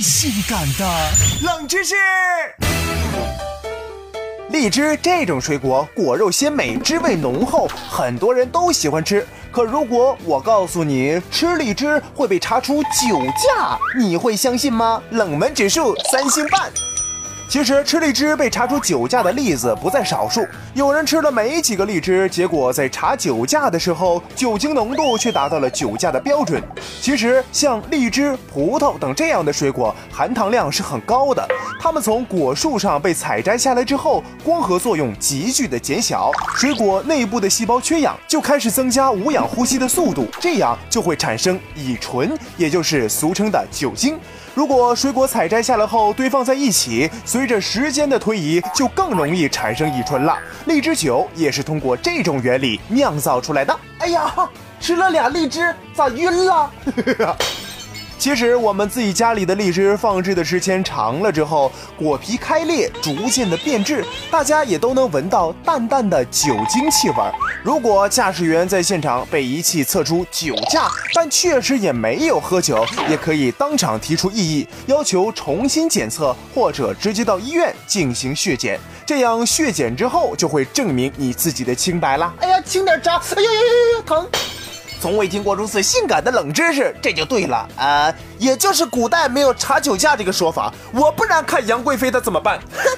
性感的冷知识。荔枝这种水果，果肉鲜美，汁味浓厚，很多人都喜欢吃。可如果我告诉你吃荔枝会被查出酒驾，你会相信吗？冷门指数三星半。其实吃荔枝被查出酒驾的例子不在少数，有人吃了没几个荔枝，结果在查酒驾的时候，酒精浓度却达到了酒驾的标准。其实像荔枝、葡萄等这样的水果，含糖量是很高的，它们从果树上被采摘下来之后，光合作用急剧的减小，水果内部的细胞缺氧，就开始增加无氧呼吸的速度，这样就会产生乙醇，也就是俗称的酒精。如果水果采摘下来后堆放在一起，随着时间的推移，就更容易产生乙醇了。荔枝酒也是通过这种原理酿造出来的。哎呀，吃了俩荔枝，咋晕了？其实我们自己家里的荔枝放置的时间长了之后，果皮开裂，逐渐的变质，大家也都能闻到淡淡的酒精气味。如果驾驶员在现场被仪器测出酒驾，但确实也没有喝酒，也可以当场提出异议，要求重新检测，或者直接到医院进行血检。这样血检之后就会证明你自己的清白啦。哎呀，轻点扎！哎呀呀呀呀，疼！从未听过如此性感的冷知识，这就对了呃！也就是古代没有查酒驾这个说法，我不然看杨贵妃她怎么办？哼。